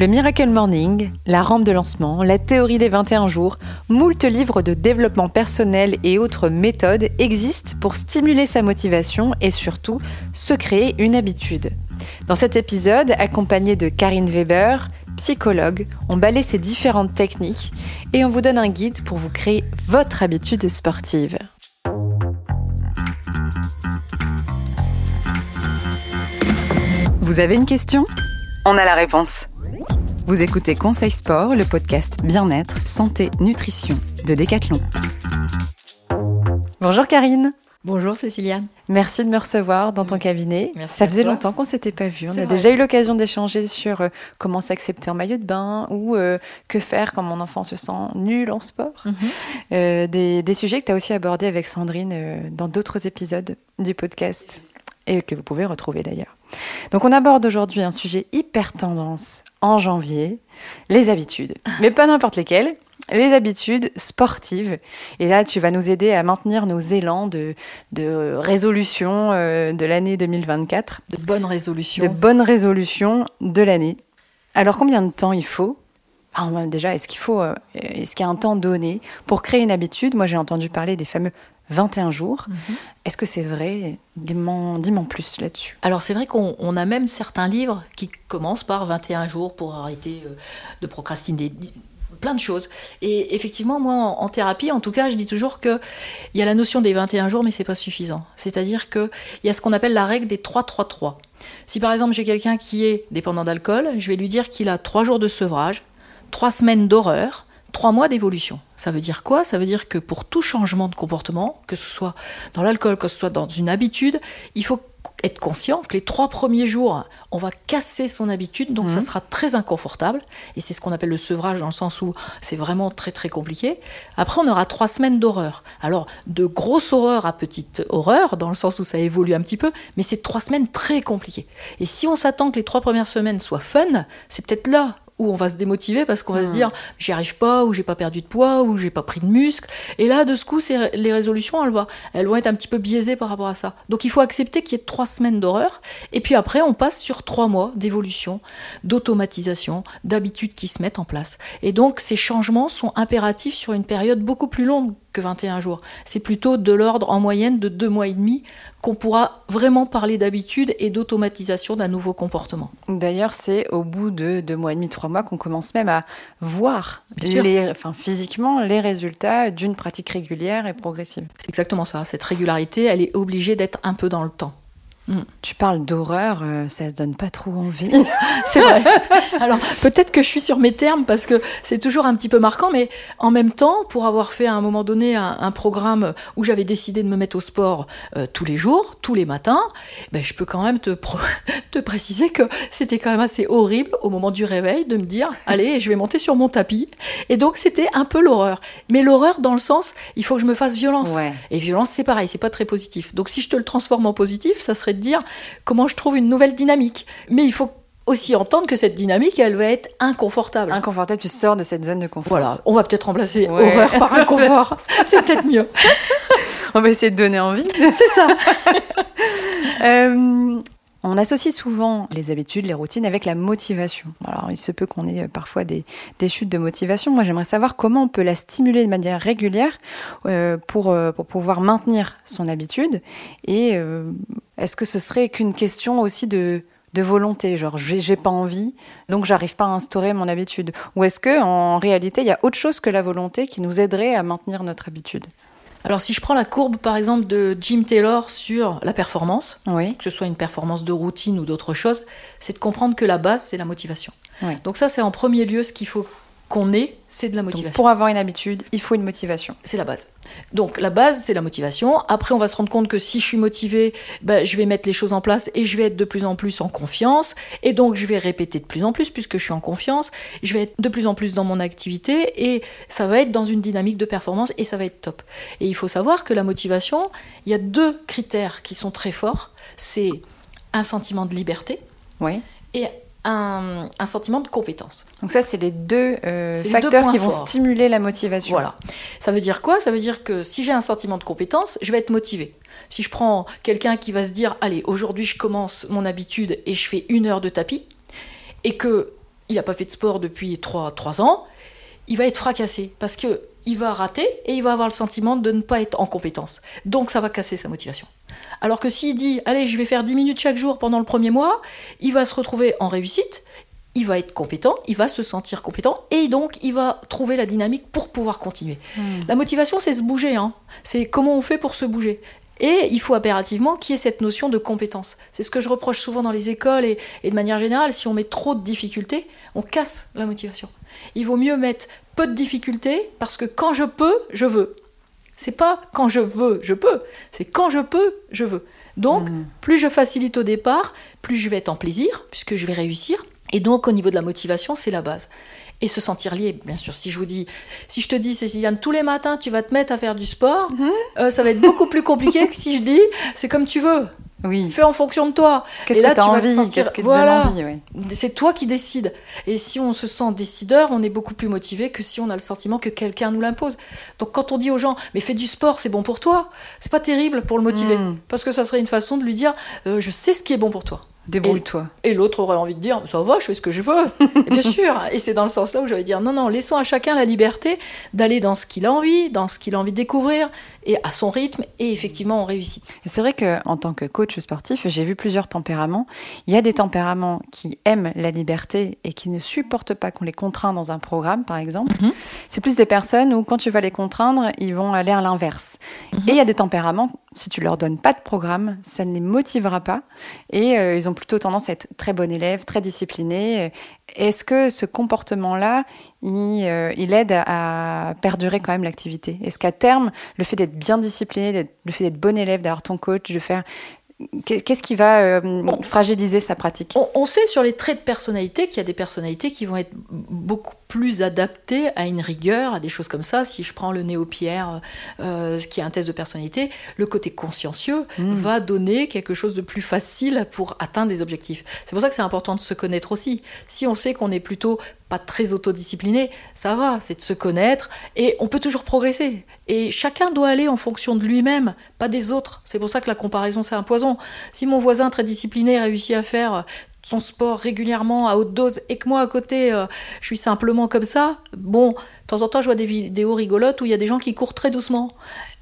Le Miracle Morning, la rampe de lancement, la théorie des 21 jours, moult livres de développement personnel et autres méthodes existent pour stimuler sa motivation et surtout se créer une habitude. Dans cet épisode, accompagné de Karine Weber, psychologue, on balaye ces différentes techniques et on vous donne un guide pour vous créer votre habitude sportive. Vous avez une question? On a la réponse. Vous écoutez Conseil Sport, le podcast bien-être, santé, nutrition de Decathlon. Bonjour Karine. Bonjour Céciliane. Merci de me recevoir dans ton cabinet. Merci Ça faisait longtemps qu'on s'était pas vu. On a vrai. déjà eu l'occasion d'échanger sur euh, comment s'accepter en maillot de bain ou euh, que faire quand mon enfant se sent nul en sport. Mhm. Euh, des, des sujets que tu as aussi abordés avec Sandrine euh, dans d'autres épisodes du podcast et que vous pouvez retrouver d'ailleurs. Donc on aborde aujourd'hui un sujet hyper tendance en janvier, les habitudes. Mais pas n'importe lesquelles, les habitudes sportives. Et là, tu vas nous aider à maintenir nos élans de, de résolution euh, de l'année 2024, De bonnes résolutions. de bonnes résolutions de l'année. Alors combien de temps il faut? Ah, Déjà, est-ce qu'il faut, euh, est-ce qu'il y a un temps donné pour créer une habitude? Moi, j'ai entendu parler des fameux 21 jours. Mhm. Est-ce que c'est vrai? Dis-moi dis-m'en plus là-dessus. Alors c'est vrai qu'on on a même certains livres qui commencent par 21 jours pour arrêter euh, de procrastiner plein de choses. Et effectivement, moi, en, en thérapie, en tout cas, je dis toujours que il y a la notion des 21 jours, mais c'est pas suffisant. C'est-à-dire que il y a ce qu'on appelle la règle des 3-3-3. Si par exemple j'ai quelqu'un qui est dépendant d'alcool, je vais lui dire qu'il a 3 jours de sevrage, 3 semaines d'horreur, 3 mois d'évolution. Ça veut dire quoi? Ça veut dire que pour tout changement de comportement, que ce soit dans l'alcool, que ce soit dans une habitude, il faut être conscient que les trois premiers jours, on va casser son habitude, donc Mhm. ça sera très inconfortable. Et c'est ce qu'on appelle le sevrage dans le sens où c'est vraiment très très compliqué. Après, on aura trois semaines d'horreur. Alors, de grosse horreur à petite horreur, dans le sens où ça évolue un petit peu, mais c'est trois semaines très compliquées. Et si on s'attend que les trois premières semaines soient fun, c'est peut-être là où on va se démotiver parce qu'on va se Mhm. dire j'y arrive pas ou j'ai pas perdu de poids ou j'ai pas pris de muscle et là de ce coup c'est- les résolutions elles, vont- elles vont être un petit peu biaisées par rapport à ça. Donc il faut accepter qu'il y ait trois semaines d'horreur et puis après on passe sur trois mois d'évolution d'automatisation d'habitudes qui se mettent en place. Et donc ces changements sont impératifs sur une période beaucoup plus longue que 21 jours c'est plutôt de l'ordre en moyenne de deux mois et demi qu'on pourra vraiment parler d'habitude et d'automatisation d'un nouveau comportement D'ailleurs, c'est au bout de deux mois et demi, trois mois qu'on commence même à voir les, enfin, physiquement les résultats d'une pratique régulière et progressive. C'est exactement ça. Cette régularité, elle est obligée d'être un peu dans le temps. Tu parles d'horreur, euh, ça se donne pas trop envie. C'est vrai. Alors peut-être que je suis sur mes termes parce que c'est toujours un petit peu marquant, mais en même temps, pour avoir fait à un moment donné un, un programme où j'avais décidé de me mettre au sport euh, tous les jours, tous les matins, ben, je peux quand même te, préciser que c'était quand même assez horrible au moment du réveil de me dire allez, je vais monter sur mon tapis. Et donc c'était un peu l'horreur. Mais l'horreur dans le sens, il faut que je me fasse violence. ouais. Et violence, c'est pareil, c'est pas très positif. Donc si je te le transforme en positif, ça serait de dire comment je trouve une nouvelle dynamique. Mais il faut aussi entendre que cette dynamique, elle va être inconfortable. Inconfortable, tu sors de cette zone de confort. Voilà, on va peut-être remplacer Ouais. horreur par inconfort. c'est peut-être mieux. On va essayer de donner envie. C'est ça. Euh, on associe souvent les habitudes, les routines avec la motivation. Alors, il se peut qu'on ait euh, parfois des, des chutes de motivation. Moi, j'aimerais savoir comment on peut la stimuler de manière régulière euh, pour, euh, pour pouvoir maintenir son habitude. Et euh, est-ce que ce serait qu'une question aussi de, de volonté Genre, j'ai pas envie, donc j'arrive pas à instaurer mon habitude? Ou est-ce que en réalité, il y a autre chose que la volonté qui nous aiderait à maintenir notre habitude? Alors si je prends la courbe par exemple de Jim Taylor sur la performance, Oui. que ce soit une performance de routine ou d'autre chose, c'est de comprendre que la base, c'est la motivation. Donc ça, c'est en premier lieu ce qu'il faut qu'on ait, c'est de la Donc, motivation. pour avoir une habitude, il faut une motivation. C'est la base. Donc la base, c'est la motivation. Après, on va se rendre compte que si je suis motivé, ben, je vais mettre les choses en place et je vais être de plus en plus en confiance. Et donc, je vais répéter de plus en plus puisque je suis en confiance. Je vais être de plus en plus dans mon activité et ça va être dans une dynamique de performance et ça va être top. Et il faut savoir que la motivation, il y a deux critères qui sont très forts. C'est un sentiment de liberté Oui. et un, un sentiment de compétence. Donc ça, c'est les deux euh, les facteurs deux qui vont forts. stimuler la motivation. Voilà. Ça veut dire quoi? Ça veut dire que si j'ai un sentiment de compétence, je vais être motivé. Si je prends quelqu'un qui va se dire, allez, aujourd'hui je commence mon habitude et je fais une heure de tapis, et que il n'a pas fait de sport depuis 3, 3 ans, il va être fracassé parce que il va rater et il va avoir le sentiment de ne pas être en compétence. Donc ça va casser sa motivation. Alors que s'il dit allez, je vais faire 10 minutes chaque jour pendant le premier mois, il va se retrouver en réussite, il va être compétent, il va se sentir compétent et donc il va trouver la dynamique pour pouvoir continuer. Hmm. La motivation, c'est se bouger, hein. c'est comment on fait pour se bouger. Et il faut impérativement qu'il y ait cette notion de compétence. C'est ce que je reproche souvent dans les écoles et, et de manière générale, si on met trop de difficultés, on casse la motivation. Il vaut mieux mettre peu de difficultés parce que quand je peux, je veux. C'est pas quand je veux, je peux. C'est quand je peux, je veux. Donc, Mm. plus je facilite au départ, plus je vais être en plaisir, puisque je vais réussir. Et donc, au niveau de la motivation, c'est la base. Et se sentir lié, bien sûr. Si je vous dis, si je te dis, Céciliane, tous les matins, tu vas te mettre à faire du sport, Mhm. euh, ça va être beaucoup plus compliqué que si je dis, c'est comme tu veux, Oui. fais en fonction de toi. Qu'est-ce Et là, que tu as envie sentir- te voilà. ouais. C'est toi qui décides. Et si on se sent décideur, on est beaucoup plus motivé que si on a le sentiment que quelqu'un nous l'impose. Donc quand on dit aux gens, mais fais du sport, c'est bon pour toi, c'est pas terrible pour le motiver. Mm. Parce que ça serait une façon de lui dire, euh, je sais ce qui est bon pour toi. Débrouille-toi. Et l'autre aurait envie de dire, ça va, je fais ce que je veux. Et bien sûr. Et c'est dans le sens là où je vais dire, non, non, laissons à chacun la liberté d'aller dans ce qu'il a envie, dans ce qu'il a envie de découvrir, et à son rythme, et effectivement, on réussit. C'est vrai que en tant que coach sportif, j'ai vu plusieurs tempéraments. Il y a des tempéraments qui aiment la liberté et qui ne supportent pas qu'on les contraint dans un programme, par exemple. Mhm. C'est plus des personnes où quand tu vas les contraindre, ils vont aller à l'inverse. Mhm. Et il y a des tempéraments, si tu leur donnes pas de programme, ça ne les motivera pas et euh, ils ont plutôt tendance à être très bon élève, très disciplinés. Est-ce que ce comportement-là, il, euh, il aide à perdurer quand même l'activité? Est-ce qu'à terme, le fait d'être bien discipliné, le fait d'être bon élève, d'avoir ton coach, de faire... Qu'est- Qu'est-ce qui va euh, fragiliser sa pratique? On, on sait sur les traits de personnalité qu'il y a des personnalités qui vont être beaucoup plus adaptées à une rigueur, à des choses comme ça. Si je prends le néo-pierre, euh, qui est un test de personnalité, le côté consciencieux Mm. va donner quelque chose de plus facile pour atteindre des objectifs. C'est pour ça que c'est important de se connaître aussi. Si on sait qu'on est plutôt pas très autodiscipliné, ça va, c'est de se connaître et on peut toujours progresser. Et chacun doit aller en fonction de lui-même, pas des autres. C'est pour ça que la comparaison, c'est un poison. Si mon voisin très discipliné réussit à faire son sport régulièrement à haute dose et que moi à côté euh, je suis simplement comme ça, bon, de temps en temps je vois des vidéos rigolotes où il y a des gens qui courent très doucement.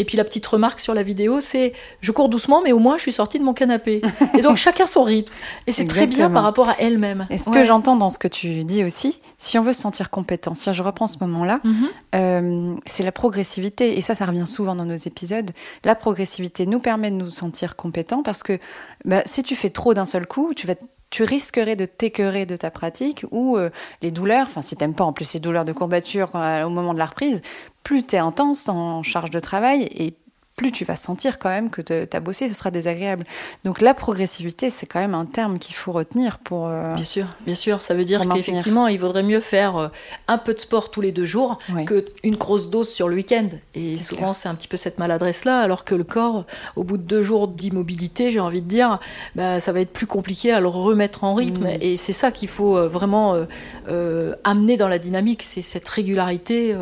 Et puis la petite remarque sur la vidéo, c'est je cours doucement, mais au moins je suis sortie de mon canapé. Et donc chacun son rythme. Et c'est très bien par rapport à elle-même. Et ce Ouais. que j'entends dans ce que tu dis aussi, si on veut se sentir compétent, si je reprends ce moment-là, Mhm. euh, c'est la progressivité. Et ça, ça revient souvent dans nos épisodes. La progressivité nous permet de nous sentir compétents parce que bah, si tu fais trop d'un seul coup, tu vas tu risquerais de t'écœurer de ta pratique ou euh, les douleurs, enfin si t'aimes pas en plus les douleurs de courbature quand- au moment de la reprise, plus tu es intense en charge de travail et plus tu vas sentir quand même que tu as bossé, ce sera désagréable. Donc la progressivité, c'est quand même un terme qu'il faut retenir pour... euh, Bien sûr, bien sûr. Ça veut dire qu'effectivement, il vaudrait mieux faire euh, un peu de sport tous les deux jours ouais. qu'une grosse dose sur le week-end. Et souvent, c'est un petit peu cette maladresse-là, alors que le corps, au bout de deux jours d'immobilité, j'ai envie de dire, bah, ça va être plus compliqué à le remettre en rythme. Mm. Et c'est ça qu'il faut euh, vraiment euh, euh, amener dans la dynamique, c'est cette régularité.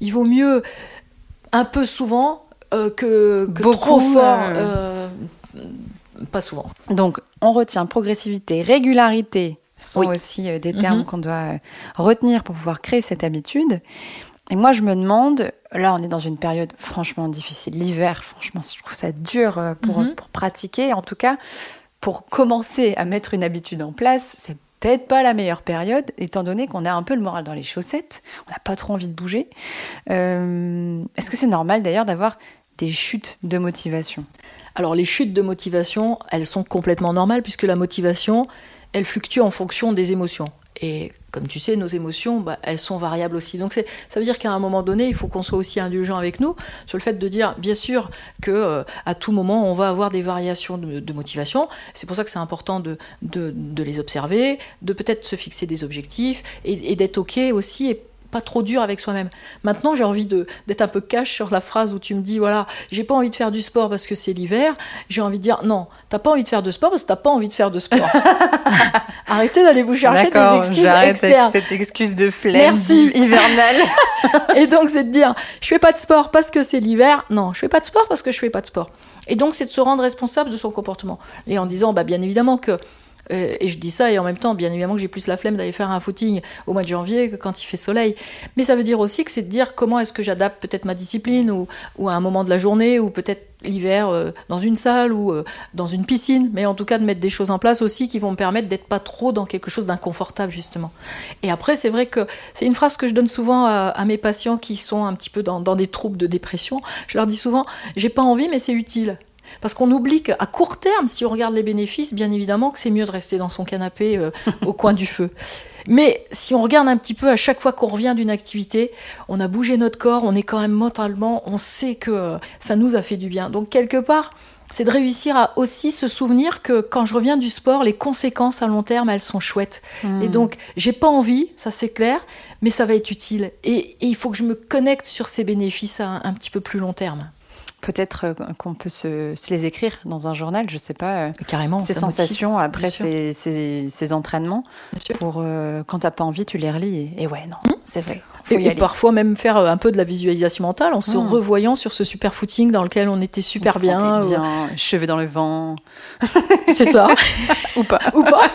il vaut mieux un peu souvent euh, que, que Beaucoup, trop fort. euh. pas souvent. Donc, on retient progressivité, régularité sont Oui. aussi euh, des termes Mhm. qu'on doit retenir pour pouvoir créer cette habitude. Et moi, je me demande, là, on est dans une période franchement difficile. L'hiver, franchement, je trouve ça dur pour, Mhm. pour pratiquer. En tout cas, pour commencer à mettre une habitude en place, c'est peut-être pas la meilleure période, étant donné qu'on a un peu le moral dans les chaussettes. On n'a pas trop envie de bouger. Euh, Est-ce que c'est normal d'ailleurs d'avoir des chutes de motivation? Alors les chutes de motivation, elles sont complètement normales puisque la motivation, elle fluctue en fonction des émotions. Et comme tu sais, nos émotions, bah, elles sont variables aussi. Donc ça veut dire qu'à un moment donné, il faut qu'on soit aussi indulgent avec nous sur le fait de dire, bien sûr, que euh, à tout moment, on va avoir des variations de, motivation. C'est pour ça que c'est important de, de, les observer, de peut-être se fixer des objectifs et, et d'être ok aussi et pas trop dur avec soi-même. Maintenant, j'ai envie de- d'être un peu cash sur la phrase où tu me dis voilà, j'ai pas envie de faire du sport parce que c'est l'hiver. J'ai envie de dire non, t'as pas envie de faire de sport parce que t'as pas envie de faire de sport. Arrêtez d'aller vous chercher des excuses externes. cette excuse de flemme hivernale. Et donc, c'est de dire, je fais pas de sport parce que c'est l'hiver. Non, je fais pas de sport parce que je fais pas de sport. Et donc, c'est de se rendre responsable de son comportement. Et en disant, bah, bien évidemment que Et, je dis ça, et en même temps, bien évidemment que j'ai plus la flemme d'aller faire un footing au mois de janvier que quand il fait soleil. Mais ça veut dire aussi que c'est de dire comment est-ce que j'adapte peut-être ma discipline ou, ou, à un moment de la journée ou peut-être l'hiver euh, dans une salle ou euh, dans une piscine, mais en tout cas de mettre des choses en place aussi qui vont me permettre d'être pas trop dans quelque chose d'inconfortable justement. Et après, c'est vrai que c'est une phrase que je donne souvent à, mes patients qui sont un petit peu dans des troubles de dépression. Je leur dis souvent, j'ai pas envie, mais c'est utile. Parce qu'on oublie qu'à court terme, si on regarde les bénéfices, bien évidemment que c'est mieux de rester dans son canapé euh, au coin du feu. Mais si on regarde un petit peu à chaque fois qu'on revient d'une activité, on a bougé notre corps, on est quand même mentalement, on sait que euh, ça nous a fait du bien. Donc quelque part, c'est de réussir à aussi se souvenir que quand je reviens du sport, les conséquences à long terme, elles sont chouettes. Hmm. Et donc, j'ai pas envie, ça c'est clair, mais ça va être utile. Et, il faut que je me connecte sur ces bénéfices à un petit peu plus long terme. Peut-être euh, qu'on peut se, les écrire dans un journal, je sais pas. Euh, Carrément. Ces sensations après ces, ces, entraînements. Pour euh, quand t'as pas envie, tu les relis. Et, ouais, non, mmh. c'est vrai. et, parfois même faire un peu de la visualisation mentale en se mmh. revoyant sur ce super footing dans lequel on était super bien. bien, cheveux dans le vent. c'est ça. ou pas. Ou pas.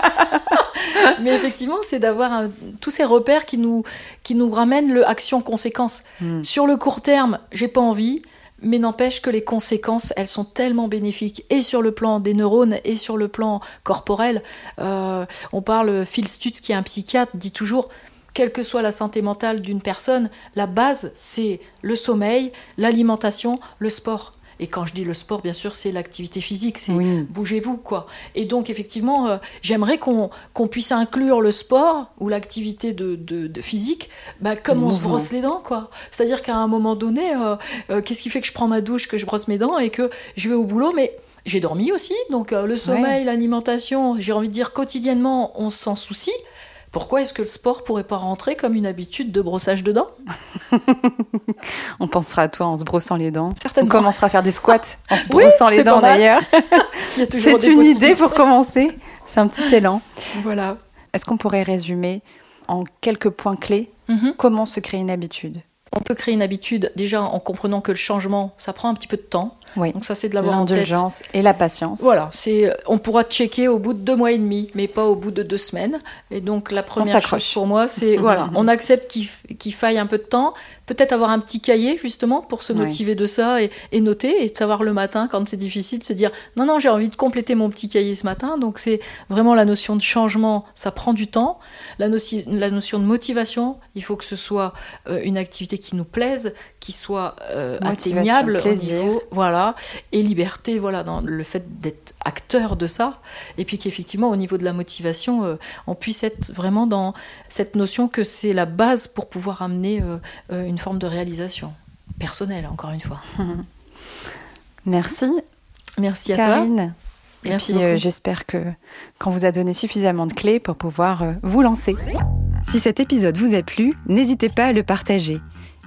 Mais effectivement, c'est d'avoir tous ces repères qui nous, qui nous ramènent le action-conséquence. Mmh. Sur le court terme, j'ai pas envie mais n'empêche que les conséquences, elles sont tellement bénéfiques, et sur le plan des neurones, et sur le plan corporel. Euh, on parle, Phil Stutz, qui est un psychiatre, dit toujours, quelle que soit la santé mentale d'une personne, la base, c'est le sommeil, l'alimentation, le sport. Et quand je dis le sport, bien sûr, c'est l'activité physique, c'est bougez-vous, quoi. Et donc, effectivement, euh, j'aimerais qu'on puisse inclure le sport ou l'activité de, de, physique bah, comme on se brosse les dents, quoi. C'est-à-dire qu'à un moment donné, euh, euh, qu'est-ce qui fait que je prends ma douche, que je brosse mes dents et que je vais au boulot, mais j'ai dormi aussi, donc le sommeil, l'alimentation, j'ai envie de dire quotidiennement, on s'en soucie. Pourquoi est-ce que le sport pourrait pas rentrer comme une habitude de brossage de dents? On pensera à toi en se brossant les dents. Certainement. On commencera à faire des squats en se brossant les dents d'ailleurs. C'est une idée pour commencer. C'est un petit élan. Voilà. Est-ce qu'on pourrait résumer en quelques points clés mhm. comment se créer une habitude? On peut créer une habitude déjà en comprenant que le changement, ça prend un petit peu de temps. Oui. Donc ça, c'est de l'avoir en tête. et la patience. Voilà, c'est on pourra checker au bout de deux mois et demi, mais pas au bout de deux semaines. Et donc la première chose pour moi, c'est voilà, on accepte qu'il faille un peu de temps, peut-être avoir un petit cahier justement pour se motiver de ça et, noter et savoir le matin quand c'est difficile de se dire non non j'ai envie de compléter mon petit cahier ce matin. Donc c'est vraiment la notion de changement, ça prend du temps. La, notion, la notion de motivation, il faut que ce soit euh, une activité qui nous plaise, qui soit euh, atteignable plaisir. voilà et liberté, voilà, dans le fait d'être acteur de ça, et puis qu'effectivement, au niveau de la motivation, euh, on puisse être vraiment dans cette notion que c'est la base pour pouvoir amener euh, euh, une forme de réalisation personnelle, encore une fois. Merci. Merci à Karine. Et puis j'espère que qu'on vous a donné suffisamment de clés pour pouvoir vous lancer. Si cet épisode vous a plu, n'hésitez pas à le partager.